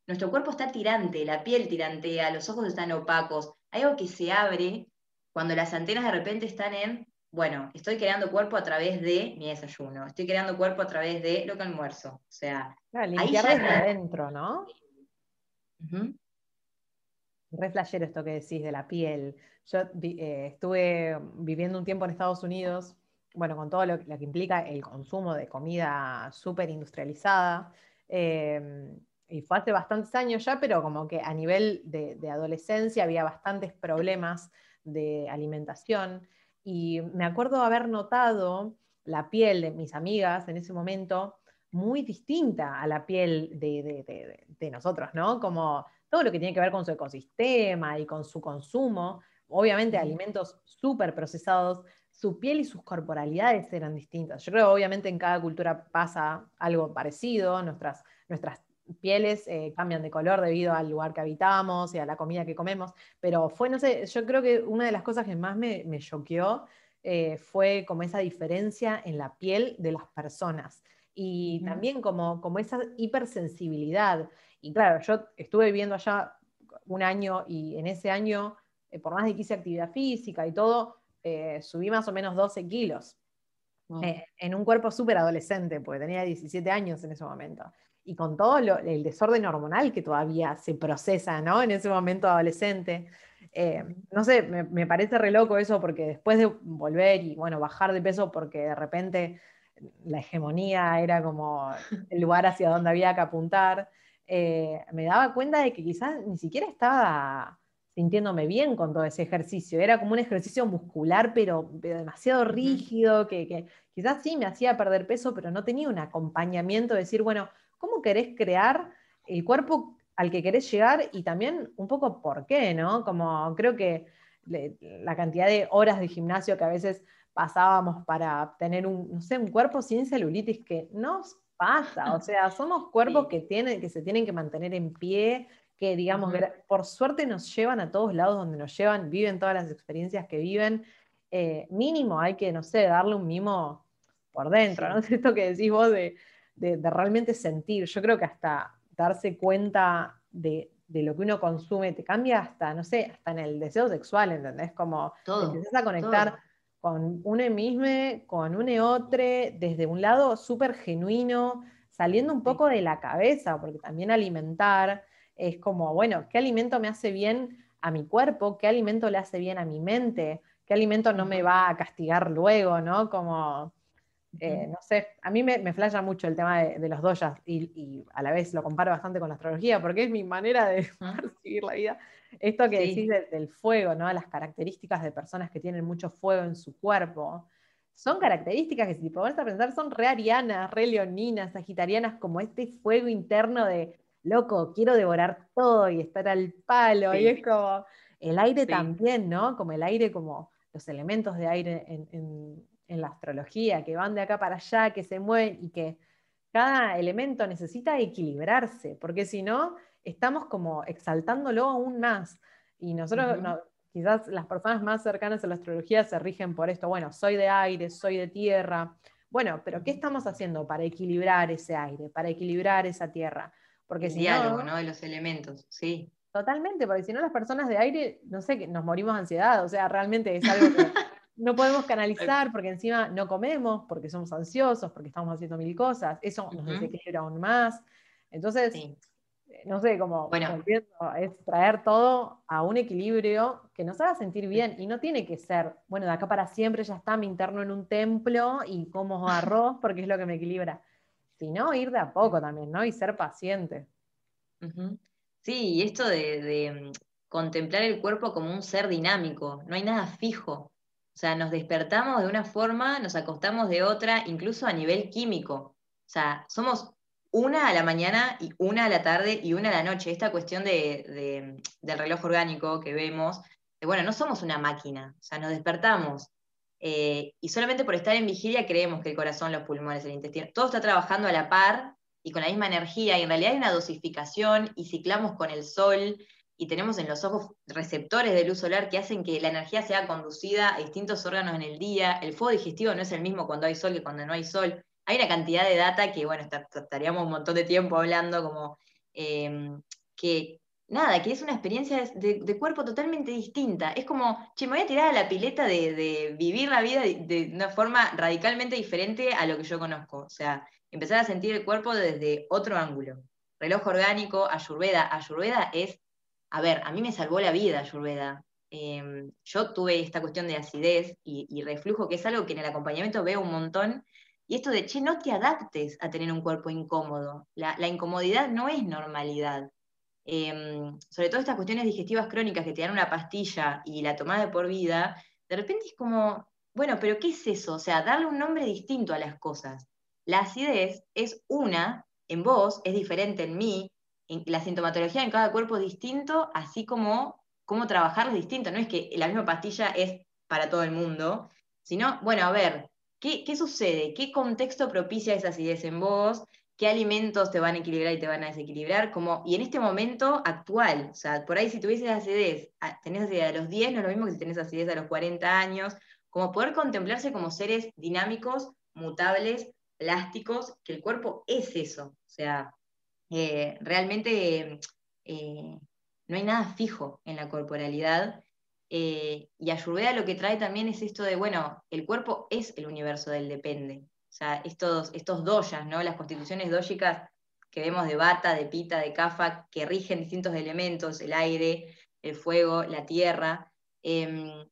Nuestro cuerpo está tirante, la piel tirantea, los ojos están opacos, hay algo que se abre cuando las antenas de repente están en, bueno, estoy creando cuerpo a través de mi desayuno, estoy creando cuerpo a través de lo que almuerzo. O sea, limpiar desde adentro, ¿no? Re esto que decís de la piel. Yo eh, estuve viviendo un tiempo en Estados Unidos, bueno, con todo lo, que implica el consumo de comida súper industrializada. Em, y fue hace bastantes años ya, pero como que a nivel de, adolescencia había bastantes problemas de alimentación. Y me acuerdo haber notado la piel de mis amigas en ese momento muy distinta a la piel de, de nosotros, ¿no? Como todo lo que tiene que ver con su ecosistema y con su consumo, obviamente alimentos súper procesados, su piel y sus corporalidades eran distintas. Yo creo obviamente en cada cultura pasa algo parecido, nuestras, nuestras pieles eh, cambian de color debido al lugar que habitamos y a la comida que comemos, pero fue, no sé, yo creo que una de las cosas que más me, me choqueó eh, fue como esa diferencia en la piel de las personas y también como, como esa hipersensibilidad. Y claro, yo estuve viviendo allá un año y en ese año, eh, por más de que hice actividad física y todo, eh, subí más o menos 12 kilos. Eh, en un cuerpo súper adolescente, porque tenía 17 años en ese momento. Y con todo el desorden hormonal que todavía se procesa ¿no? en ese momento adolescente. no sé, me, me, parece re loco eso porque después de volver y bueno, bajar de peso porque de repente la hegemonía era como el lugar hacia donde había que apuntar, eh, me daba cuenta de que quizás ni siquiera estaba sintiéndome bien con todo ese ejercicio. Era como un ejercicio muscular, pero, demasiado rígido, que, quizás sí me hacía perder peso, pero no tenía un acompañamiento de decir, bueno, ¿cómo querés crear el cuerpo al que querés llegar y también un poco por qué, ¿no? Como creo que la cantidad de horas de gimnasio que a veces pasábamos para tener un, no sé, un cuerpo sin celulitis que nos pasa, o sea, somos cuerpos que, tienen, que se tienen que mantener en pie, que digamos, por suerte nos llevan a todos lados donde nos llevan, viven todas las experiencias que viven, eh, mínimo hay que, no sé, darle un mimo por dentro, ¿no? Esto que decís vos de, realmente sentir, yo creo que hasta darse cuenta de, lo que uno consume te cambia hasta, no sé, hasta en el deseo sexual, ¿entendés? Como todo, empiezas a conectar con un mismo, con un otro, desde un lado súper genuino, saliendo un poco de la cabeza, porque también alimentar es como, bueno, ¿qué alimento me hace bien a mi cuerpo? ¿Qué alimento le hace bien a mi mente? ¿Qué alimento no me va a castigar luego? ¿no? Como, eh, no sé, a mí me, me flasha mucho el tema de, los doyas y, a la vez lo comparo bastante con la astrología porque es mi manera de percibir la vida. Esto que decís del fuego, ¿no? Las características de personas que tienen mucho fuego en su cuerpo. Son características que si te pones a pensar son re arianas, re leoninas, sagitarianas, como este fuego interno de loco, quiero devorar todo y estar al palo. Y es como el aire también, ¿no? Como el aire, como los elementos de aire en, la astrología, que van de acá para allá, que se mueven y que cada elemento necesita equilibrarse, porque si no, estamos como exaltándolo aún más. Y nosotros, quizás las personas más cercanas a la astrología se rigen por esto, bueno, soy de aire, soy de tierra. Bueno, pero ¿qué estamos haciendo para equilibrar ese aire, para equilibrar esa tierra? Porque el diálogo, ¿no? De los elementos, sí. Totalmente, porque si no las personas de aire, no sé, nos morimos de ansiedad, o sea, realmente es algo que no podemos canalizar porque encima no comemos, porque somos ansiosos, porque estamos haciendo mil cosas, eso nos desequilibra aún más. Entonces, eh, no sé, como bueno. es traer todo a un equilibrio que nos haga sentir bien y no tiene que ser, bueno, de acá para siempre ya está, me interno en un templo y como arroz porque es lo que me equilibra sino ir de a poco también, ¿no? Y ser paciente. Sí, y esto de, mm, contemplar el cuerpo como un ser dinámico, no hay nada fijo. O sea, nos despertamos de una forma, nos acostamos de otra, incluso a nivel químico. O sea, somos una a la mañana y una a la tarde y una a la noche. Esta cuestión de, del reloj orgánico que vemos, de, bueno, no somos una máquina. O sea, nos despertamos, eh, y solamente por estar en vigilia creemos que el corazón, los pulmones, el intestino, todo está trabajando a la par y con la misma energía, y en realidad hay una dosificación y ciclamos con el sol y tenemos en los ojos receptores de luz solar que hacen que la energía sea conducida a distintos órganos en el día, el fuego digestivo no es el mismo cuando hay sol que cuando no hay sol, hay una cantidad de data que, bueno, estaríamos un montón de tiempo hablando, como eh, que, nada, que es una experiencia de, cuerpo totalmente distinta. Es como, che, me voy a tirar a la pileta de, vivir la vida de, una forma radicalmente diferente a lo que yo conozco. O sea, empezar a sentir el cuerpo desde otro ángulo. Reloj orgánico, Ayurveda. Ayurveda es, a ver, a mí me salvó la vida Ayurveda. Em, yo tuve esta cuestión de acidez y, reflujo, que es algo que en el acompañamiento veo un montón. Y esto de, che, no te adaptes a tener un cuerpo incómodo. la incomodidad no es normalidad. Em, sobre todo estas cuestiones digestivas crónicas que te dan una pastilla y la tomás de por vida, de repente es como, bueno, pero ¿qué es eso? O sea, darle un nombre distinto a las cosas. La acidez es una en vos, es diferente en mí, la sintomatología en cada cuerpo es distinto, así como cómo trabajar es distinto. No es que la misma pastilla es para todo el mundo, sino, bueno, a ver, ¿qué, qué sucede? ¿Qué contexto propicia esa acidez en vos? qué alimentos te van a equilibrar y te van a desequilibrar, como, y en este momento actual, o sea, por ahí si tuvieses acidez, tenés acidez a los 10, no es lo mismo que si tenés acidez a los 40 años, como poder contemplarse como seres dinámicos, mutables, plásticos, que el cuerpo es eso, o sea, eh, realmente eh, no hay nada fijo en la corporalidad, eh, y Ayurveda lo que trae también es esto de, bueno, el cuerpo es el universo del depende, o sea, estos, estos doyas, ¿no? Las constituciones dóyicas que vemos de bata, de pita, de cafa, que rigen distintos elementos, el aire, el fuego, la tierra. Em,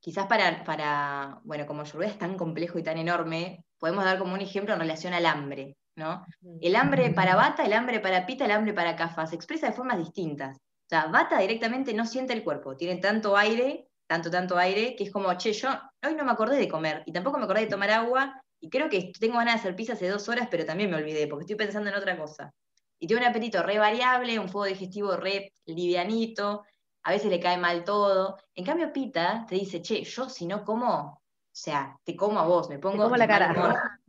quizás para, para, bueno, como Ayurveda es tan complejo y tan enorme, podemos dar como un ejemplo en relación al hambre, ¿no? El hambre para bata, el hambre para pita, el hambre para cafa, se expresa de formas distintas. O sea, bata directamente no siente el cuerpo, tiene tanto aire, tanto, tanto aire, que es como, che, yo hoy no me acordé de comer y tampoco me acordé de tomar agua y creo que tengo ganas de hacer pizza hace dos horas, pero también me olvidé, porque estoy pensando en otra cosa. y tiene un apetito re variable, un fuego digestivo re livianito, a veces le cae mal todo. En cambio, Pita te dice, che, yo si no como, o sea, te como a vos, me pongo... como la cara.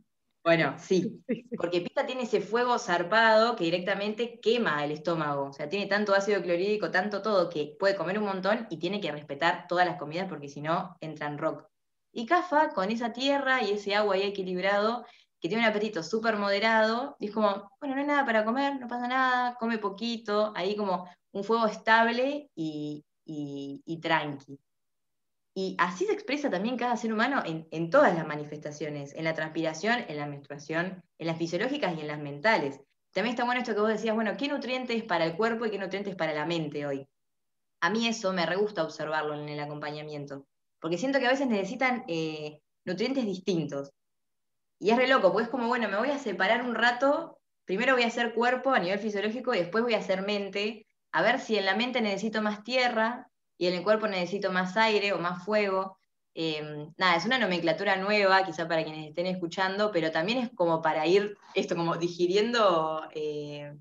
Bueno, sí, porque Pita tiene ese fuego zarpado que directamente quema el estómago. O sea, tiene tanto ácido clorhídrico, tanto todo, que puede comer un montón y tiene que respetar todas las comidas porque si no, entra en rock. Y Cafa, con esa tierra y ese agua ahí equilibrado, que tiene un apetito súper moderado, es como, bueno, no hay nada para comer, no pasa nada, come poquito, ahí como un fuego estable y, y, y tranqui. Y así se expresa también cada ser humano en, todas las manifestaciones, en la transpiración, en la menstruación, en las fisiológicas y en las mentales. También está bueno esto que vos decías, bueno, ¿qué nutrientes para el cuerpo y qué nutrientes para la mente hoy? A mí eso me re gusta observarlo en el acompañamiento, porque siento que a veces necesitan eh, nutrientes distintos. Y es re loco, porque es como, bueno, me voy a separar un rato, primero voy a hacer cuerpo a nivel fisiológico y después voy a hacer mente, a ver si en la mente necesito más tierra, y en el cuerpo necesito más aire o más fuego. Em, nada, es una nomenclatura nueva, quizá para quienes estén escuchando, pero también es como para ir esto, como digiriendo eh,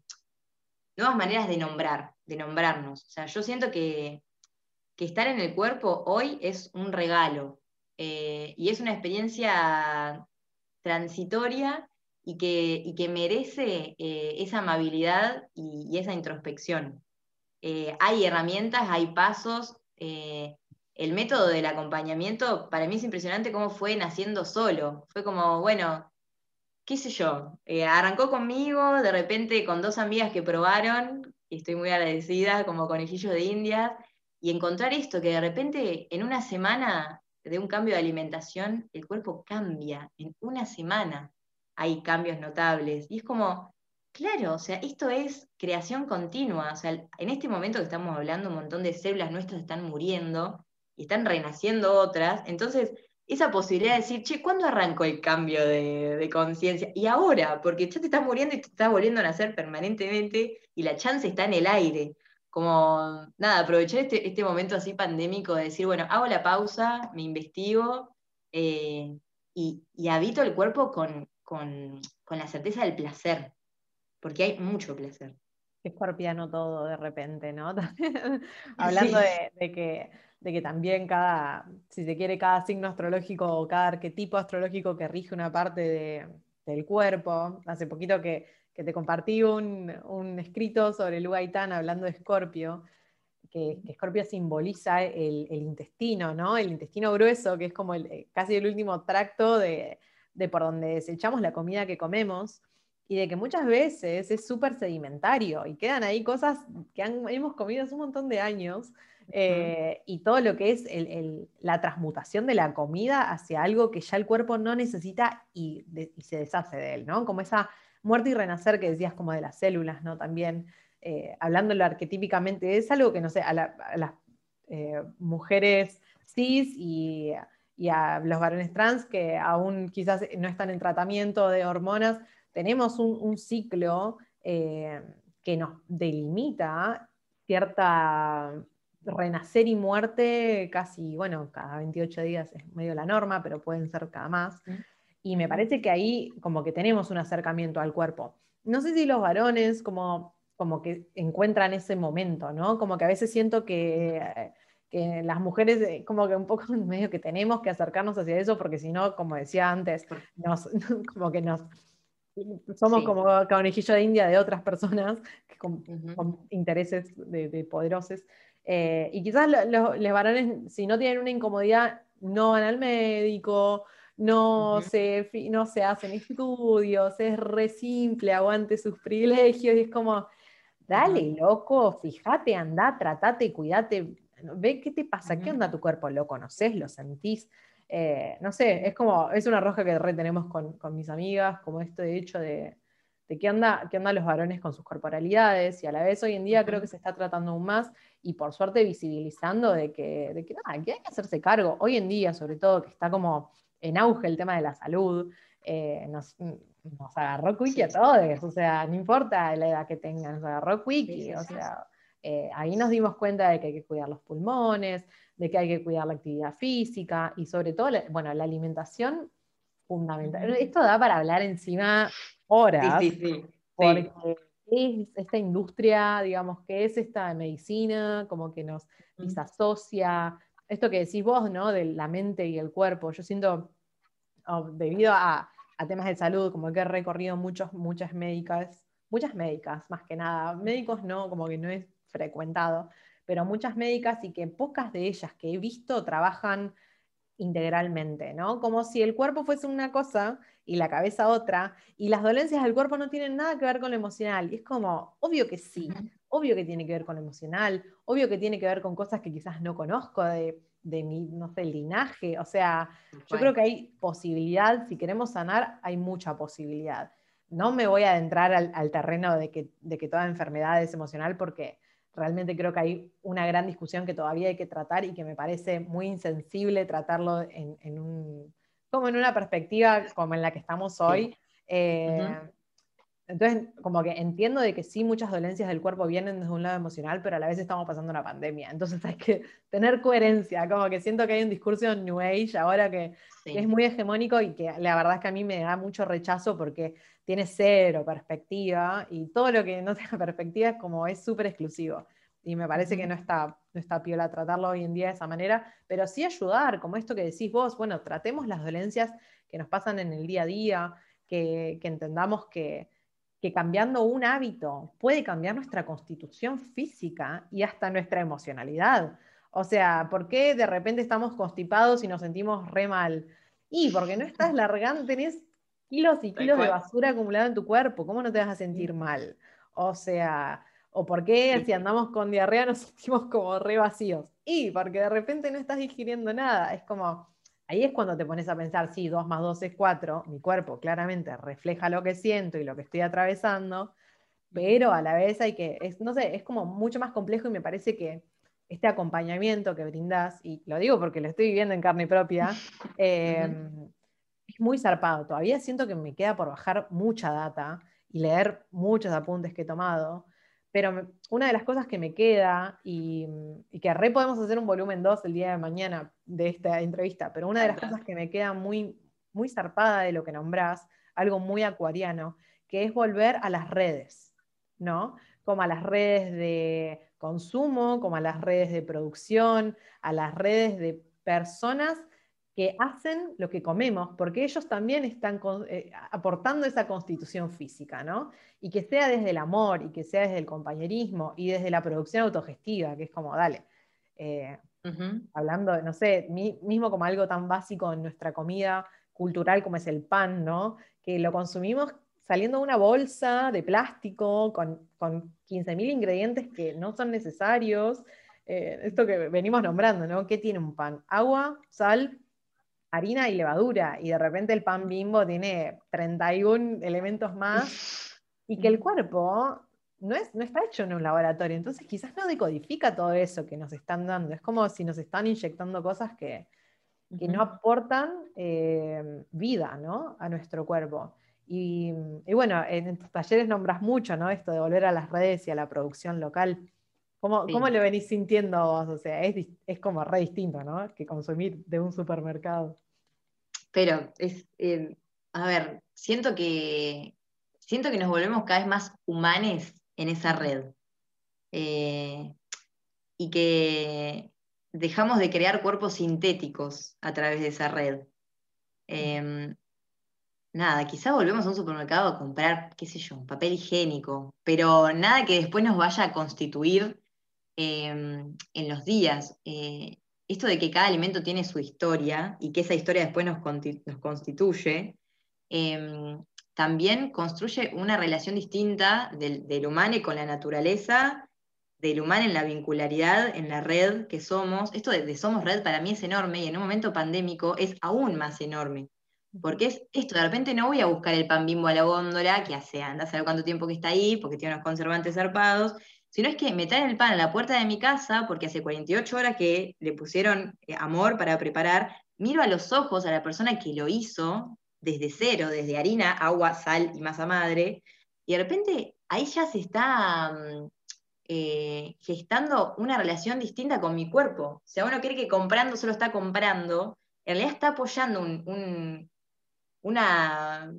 nuevas maneras de nombrar, de nombrarnos. O sea, yo siento que, estar en el cuerpo hoy es un regalo eh, y es una experiencia transitoria y que, que merece eh, esa amabilidad y esa introspección. Eh, hay herramientas, hay pasos. Eh, el método del acompañamiento, para mí es impresionante cómo fue naciendo solo. Fue como, bueno, qué sé yo, eh, arrancó conmigo, de repente con dos amigas que probaron, estoy muy agradecida, como conejillos de India, y encontrar esto, que de repente en una semana de un cambio de alimentación, el cuerpo cambia, en una semana hay cambios notables, y es como, Claro, o sea, esto es creación continua. O sea, en este momento que estamos hablando, un montón de células nuestras están muriendo y están renaciendo otras. Entonces, esa posibilidad de decir, che, ¿cuándo arrancó el cambio de, conciencia? Y ahora, porque ya te estás muriendo y te estás volviendo a nacer permanentemente y la chance está en el aire. Como, nada, aprovechar este, este momento así pandémico de decir, bueno, hago la pausa, me investigo eh, y, habito el cuerpo con la certeza del placer porque hay mucho placer. Escorpiano todo de repente, ¿no? Hablando de, que, de que también cada, si se quiere, cada signo astrológico o cada arquetipo astrológico que rige una parte del cuerpo. Hace poquito que, te compartí un, escrito sobre Lu Gaitán hablando de Escorpio, que, Escorpio simboliza el, intestino, ¿no? El intestino grueso, que es como el, casi el último tracto de, de por donde desechamos la comida que comemos y de que muchas veces es súper sedimentario y quedan ahí cosas que hemos comido hace un montón de años eh, y todo lo que es la transmutación de la comida hacia algo que ya el cuerpo no necesita y, se deshace de él, ¿no? Como esa muerte y renacer que decías como de las células, ¿no? También, eh, hablándolo arquetípicamente, es algo que, no sé, a, las eh, mujeres cis y, y a los varones trans que aún quizás no están en tratamiento de hormonas, tenemos un, ciclo eh, que nos delimita cierta renacer y muerte casi, bueno, cada 28 días es medio la norma, pero pueden ser cada más. Y me parece que ahí como que tenemos un acercamiento al cuerpo. No sé si los varones como, como que encuentran ese momento, ¿no? Como que a veces siento que, que las mujeres eh, como que un poco medio que tenemos que acercarnos hacia eso, porque si no, como decía antes, nos, como que nos somos como conejillo de India de otras personas con, intereses de, poderosos. Eh, y quizás los varones, si no tienen una incomodidad, no van al médico, no, se, no se hacen estudios, es re simple, aguante sus privilegios, y es como, dale, loco, fíjate, anda, tratate, cuídate, ve qué te pasa, qué onda tu cuerpo, lo conoces, lo sentís. Eh, no sé, es como, es una roja que retenemos con, con mis amigas, como esto de hecho de, de qué onda, qué onda los varones con sus corporalidades, y a la vez hoy en día creo que se está tratando aún más, y por suerte visibilizando de que, de que, nada, que hay que hacerse cargo, hoy en día sobre todo, que está como en auge el tema de la salud, eh, nos, nos, agarró Quickie a todos, o sea, no importa la edad que tengan, nos agarró Quickie, o sea, eh, ahí nos dimos cuenta de que hay que cuidar los pulmones, de que hay que cuidar la actividad física y sobre todo, bueno, la alimentación fundamental. Esto da para hablar encima horas, sí, sí, porque es esta industria, digamos, qué es esta medicina, como que nos disasocia. Esto que decís vos, ¿no? De la mente y el cuerpo. Yo siento, oh, debido a, temas de salud, como que he recorrido muchos, muchas médicas, muchas médicas, más que nada. Médicos no, como que no es frecuentado, pero muchas médicas y que pocas de ellas que he visto trabajan integralmente, ¿no? Como si el cuerpo fuese una cosa y la cabeza otra, y las dolencias del cuerpo no tienen nada que ver con lo emocional. Y es como, obvio que sí, obvio que tiene que ver con lo emocional, obvio que tiene que ver con cosas que quizás no conozco de, mi, no sé, linaje. O sea, yo creo que hay posibilidad, si queremos sanar, hay mucha posibilidad. No me voy a adentrar al, terreno de que, de que toda enfermedad es emocional porque realmente creo que hay una gran discusión que todavía hay que tratar y que me parece muy insensible tratarlo en, un, como en una perspectiva como en la que estamos hoy. Eh, entonces, como que entiendo de que sí, muchas dolencias del cuerpo vienen desde un lado emocional, pero a la vez estamos pasando una pandemia. Entonces hay que tener coherencia, como que siento que hay un discurso en New Age ahora que, que es muy hegemónico y que la verdad es que a mí me da mucho rechazo porque tiene cero perspectiva y todo lo que no tenga perspectiva es como es súper exclusivo. Y me parece que no está, no está piola tratarlo hoy en día de esa manera, pero sí ayudar, como esto que decís vos, bueno, tratemos las dolencias que nos pasan en el día a día, que, entendamos que, que cambiando un hábito puede cambiar nuestra constitución física y hasta nuestra emocionalidad. O sea, ¿por qué de repente estamos constipados y nos sentimos re mal? Y porque no estás largando, tenés kilos y kilos de basura acumulada en tu cuerpo, ¿cómo no te vas a sentir mal? O sea, ¿o por qué si andamos con diarrea nos sentimos como re vacíos? Y porque de repente no estás digiriendo nada, es como, ahí es cuando te pones a pensar, sí, 2 más 2 es 4, mi cuerpo claramente refleja lo que siento y lo que estoy atravesando, pero a la vez hay que, es, no sé, es como mucho más complejo y me parece que este acompañamiento que brindas, y lo digo porque lo estoy viviendo en carne propia, eh, es muy zarpado. Todavía siento que me queda por bajar mucha data y leer muchos apuntes que he tomado. Pero una de las cosas que me queda, y, que re podemos hacer un volumen 2 el día de mañana de esta entrevista, pero una de las cosas que me queda muy, muy zarpada de lo que nombrás, algo muy acuariano, que es volver a las redes, ¿no? Como a las redes de consumo, como a las redes de producción, a las redes de personas que hacen lo que comemos, porque ellos también están eh, aportando esa constitución física, ¿no? Y que sea desde el amor, y que sea desde el compañerismo, y desde la producción autogestiva, que es como, dale, eh, hablando, no sé, mismo como algo tan básico en nuestra comida cultural como es el pan, ¿no? Que lo consumimos saliendo de una bolsa de plástico con, con 15.000 ingredientes que no son necesarios. Eh, esto que venimos nombrando, ¿no? ¿Qué tiene un pan? Agua, sal, harina y levadura, y de repente el pan bimbo tiene 31 elementos más, y que el cuerpo no, es, no está hecho en un laboratorio, entonces quizás no decodifica todo eso que nos están dando, es como si nos están inyectando cosas que, no aportan eh, vida ¿no? a nuestro cuerpo. Y, bueno, en tus talleres nombras mucho, ¿no? Esto de volver a las redes y a la producción local. ¿Cómo, ¿Cómo, lo venís sintiendo vos? O sea, es, es, como re distinto, ¿no? Que consumir de un supermercado. Pero es, eh, a ver, siento que, siento que nos volvemos cada vez más humanes en esa red. Eh, y que dejamos de crear cuerpos sintéticos a través de esa red. Em, nada, quizá volvemos a un supermercado a comprar, qué sé yo, papel higiénico, pero nada que después nos vaya a constituir em, en los días. Eh, esto de que cada alimento tiene su historia y que esa historia después nos, constituye, em, también construye una relación distinta del, humano con la naturaleza, del humano en la vincularidad, en la red que somos. Esto de, somos red para mí es enorme y en un momento pandémico es aún más enorme. Porque es esto, de repente no voy a buscar el pan bimbo a la góndola, que hace, anda a saber cuánto tiempo que está ahí, porque tiene unos conservantes zarpados, sino es que me traen el pan a la puerta de mi casa porque hace 48 horas que le pusieron eh, amor para preparar, miro a los ojos a la persona que lo hizo desde cero, desde harina, agua, sal y masa madre, y de repente ahí ya se está mm, eh, gestando una relación distinta con mi cuerpo. O sea, uno cree que comprando solo está comprando, en realidad está apoyando una,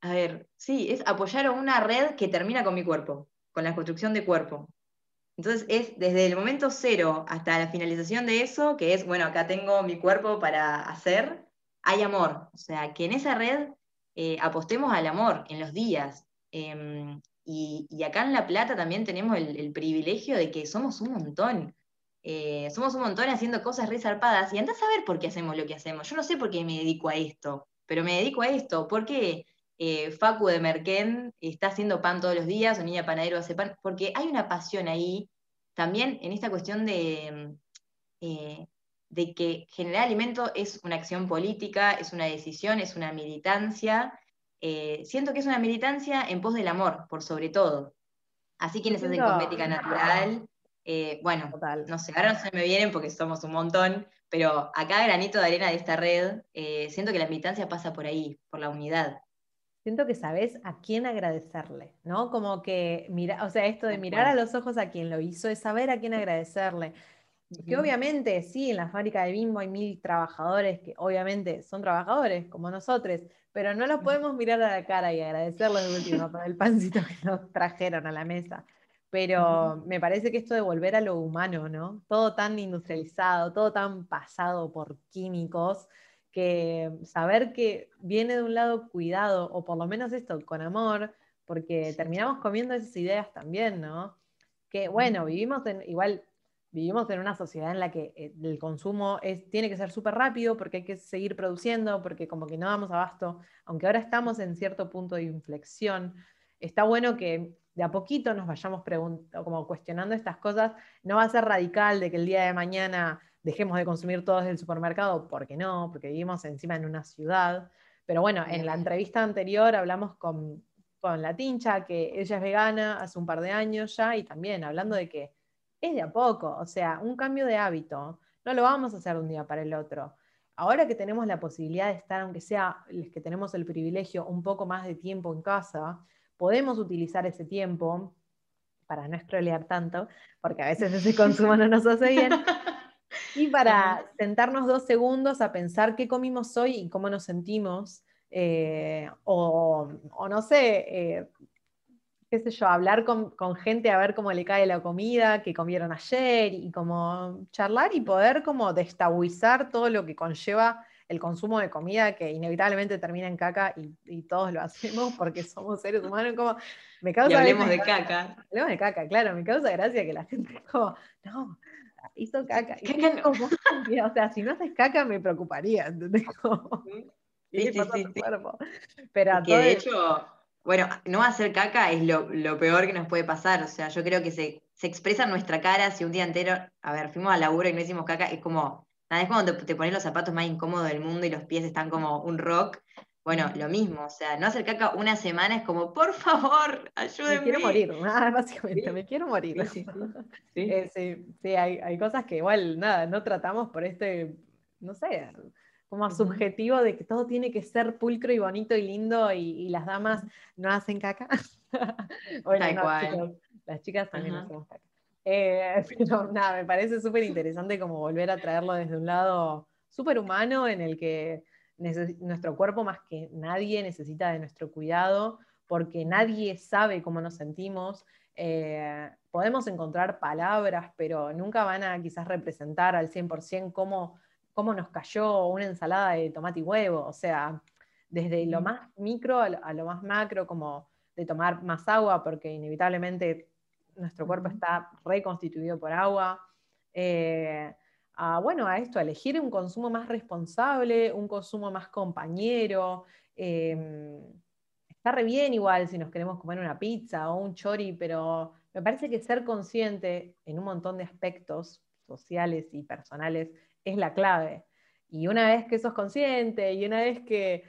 a ver, sí, es apoyar una red que termina con mi cuerpo, con la construcción de cuerpo. Entonces es desde el momento cero hasta la finalización de eso, que es, bueno, acá tengo mi cuerpo para hacer, hay amor. O sea, que en esa red eh, apostemos al amor en los días. Em, y, acá en La Plata también tenemos el, privilegio de que somos un montón. Eh, somos un montón haciendo cosas resarpadas y andás a ver por qué hacemos lo que hacemos. Yo no sé por qué me dedico a esto, pero me dedico a esto. porque eh, Facu de Merquén está haciendo pan todos los días, o Niña Panadero hace pan? Porque hay una pasión ahí, también en esta cuestión de, eh, de que generar alimento es una acción política, es una decisión, es una militancia. Eh, siento que es una militancia en pos del amor, por sobre todo. Así quienes hacen cosmética natural, bueno, no sé, ahora no se me vienen porque somos un montón, pero acá granito de arena de esta red, siento que la militancia pasa por ahí, por la unidad siento que sabes a quién agradecerle, ¿no? Como que mira, o sea, esto de mirar a los ojos a quien lo hizo es saber a quién agradecerle. Que obviamente, sí, en la fábrica de Bimbo hay mil trabajadores que obviamente son trabajadores como nosotros, pero no los podemos mirar a la cara y agradecerles de último por el pancito que nos trajeron a la mesa. Pero me parece que esto de volver a lo humano, ¿no? Todo tan industrializado, todo tan pasado por químicos, que saber que viene de un lado cuidado, o por lo menos esto, con amor, porque terminamos comiendo esas ideas también, ¿no? Que bueno, vivimos en, igual, vivimos en una sociedad en la que eh, el consumo es, tiene que ser súper rápido porque hay que seguir produciendo, porque como que no damos abasto, aunque ahora estamos en cierto punto de inflexión, está bueno que de a poquito nos vayamos como cuestionando estas cosas, no va a ser radical de que el día de mañana dejemos de consumir todo desde el supermercado, porque no, porque vivimos encima en una ciudad. Pero bueno, en la entrevista anterior hablamos con, la Tincha, que ella es vegana hace un par de años ya, y también hablando de que es de a poco, o sea, un cambio de hábito. No lo vamos a hacer de un día para el otro. Ahora que tenemos la posibilidad de estar, aunque sea los que tenemos el privilegio, un poco más de tiempo en casa, podemos utilizar ese tiempo para no escrolear tanto, porque a veces ese consumo no nos hace bien, y para sentarnos dos segundos a pensar qué comimos hoy y cómo nos sentimos, eh, o, no sé, eh, qué sé yo, hablar con, gente a ver cómo le cae la comida que comieron ayer y como charlar y poder como destabuizar todo lo que conlleva el consumo de comida que inevitablemente termina en caca y, todos lo hacemos porque somos seres humanos, como me causa... Y hablemos de caca. Hablemos de caca, claro, me causa gracia que la gente como, no, hizo caca. o sea, si no haces caca me preocuparía, ¿entendés? sí, sí, sí, Pero que de hecho, bueno, no hacer caca es lo, peor que nos puede pasar. O sea, yo creo que se, expresa en nuestra cara si un día entero, a ver, fuimos al laburo y no hicimos caca, es como, nada, es cuando te, te pones los zapatos más incómodos del mundo y los pies están como un rock. Bueno, lo mismo, o sea, no hacer caca una semana es como, por favor, ayúdenme. Me quiero morir, básicamente, me quiero morir. Sí, sí, sí. hay, cosas que igual, nada, no tratamos por este, no sé, como subjetivo de que todo tiene que ser pulcro y bonito y lindo y, las damas no hacen caca. bueno, no, las chicas también hacemos caca. Eh, pero nada, me parece súper interesante como volver a traerlo desde un lado súper humano en el que nuestro cuerpo más que nadie necesita de nuestro cuidado porque nadie sabe cómo nos sentimos. Eh, podemos encontrar palabras, pero nunca van a quizás representar al 100% cómo, cómo nos cayó una ensalada de tomate y huevo. O sea, desde lo más micro a lo, más macro, como de tomar más agua, porque inevitablemente nuestro cuerpo está reconstituido por agua. Eh, a, bueno, a esto, a elegir un consumo más responsable, un consumo más compañero. Em, está re bien igual si nos queremos comer una pizza o un chori, pero me parece que ser consciente en un montón de aspectos sociales y personales es la clave. Y una vez que sos consciente y una vez que,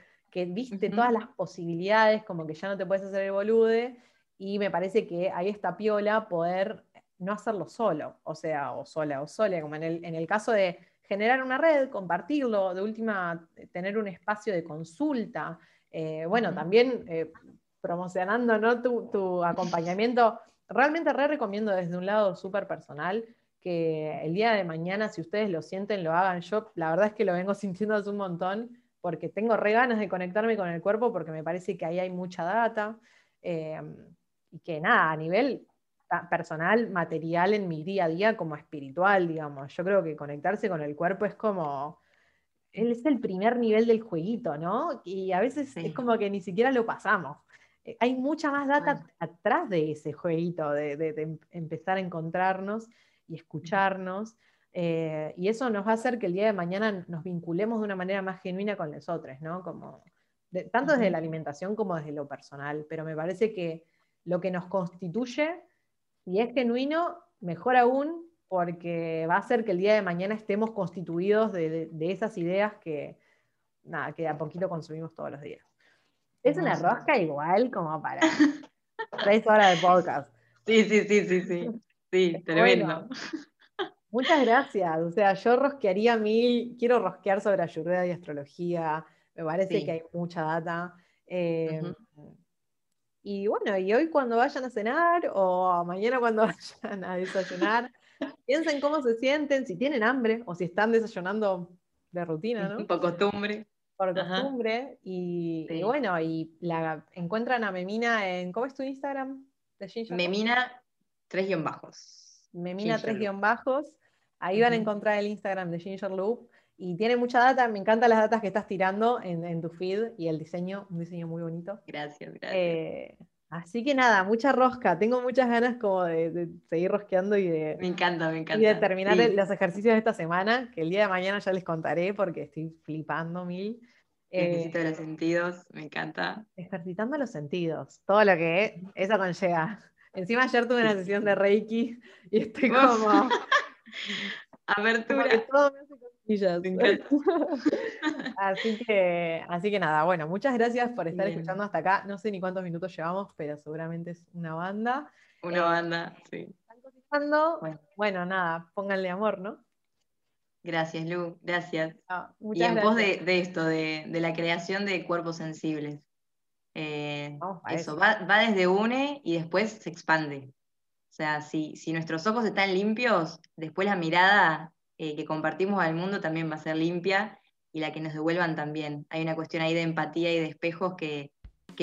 viste todas las posibilidades, como que ya no te puedes hacer el bolude, y me parece que ahí está piola poder no hacerlo solo, o sea, o sola o sola, como en el, caso de generar una red, compartirlo, de última, tener un espacio de consulta, eh, bueno, también eh, promocionando ¿no? tu, acompañamiento, realmente re recomiendo desde un lado súper personal que el día de mañana, si ustedes lo sienten, lo hagan. Yo la verdad es que lo vengo sintiendo hace un montón, porque tengo re ganas de conectarme con el cuerpo porque me parece que ahí hay mucha data. Eh, y que nada, a nivel personal, material en mi día a día como espiritual, digamos. Yo creo que conectarse con el cuerpo es como, es el primer nivel del jueguito, ¿no? Y a veces es como que ni siquiera lo pasamos. Eh, hay mucha más data atrás de ese jueguito, de, em, empezar a encontrarnos y escucharnos. Eh, y eso nos va a hacer que el día de mañana nos vinculemos de una manera más genuina con los otros, ¿no? Como, tanto desde la alimentación como desde lo personal. Pero me parece que lo que nos constituye, si es genuino, mejor aún, porque va a hacer que el día de mañana estemos constituidos de, esas ideas que, nada, que a poquito consumimos todos los días. Es una rosca igual como para tres horas de podcast. Sí, sí, sí, sí, sí. Sí, tremendo. muchas gracias. O sea, yo rosquearía mil, quiero rosquear sobre ayurveda y astrología. Me parece que hay mucha data. Eh, y bueno, y hoy cuando vayan a cenar o mañana cuando vayan a desayunar, piensen cómo se sienten, si tienen hambre o si están desayunando de rutina, ¿no? Por costumbre. Por costumbre. Y, bueno, y la encuentran a Memina en. ¿Cómo es tu Instagram? Memina, tres guion bajos. Memina, tres guion bajos. Ahí van a encontrar el Instagram de Ginger Loop. Y tiene mucha data, me encantan las datas que estás tirando en, tu feed y el diseño, un diseño muy bonito. Gracias, gracias. Eh, así que nada, mucha rosca. Tengo muchas ganas como de, seguir rosqueando y de. Me encanta, me encanta. Y de terminar los ejercicios de esta semana, que el día de mañana ya les contaré porque estoy flipando mil. Ejercito de los sentidos, me encanta. Ejercitando los sentidos, todo lo que eso conlleva. Encima ayer tuve una sesión de Reiki y estoy como. Abertura. así, que, así que nada, bueno, muchas gracias por estar escuchando hasta acá. No sé ni cuántos minutos llevamos, pero seguramente es una banda. Una eh, banda, sí. ¿Están Bueno. nada, pónganle amor, ¿no? Gracias, Lu, gracias. y en pos de, esto, de, la creación de cuerpos sensibles. Eh, eso, va, desde une y después se expande. O sea, si, si nuestros ojos están limpios, después la mirada eh, que compartimos al mundo también va a ser limpia y la que nos devuelvan también. Hay una cuestión ahí de empatía y de espejos que,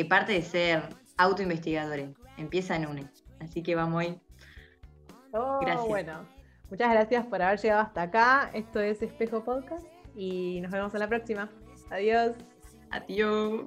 parte de ser autoinvestigadores. Empieza en UNE. Así que vamos ahí. Oh, gracias. Bueno, muchas gracias por haber llegado hasta acá. Esto es Espejo Podcast y nos vemos en la próxima. Adiós. Adiós.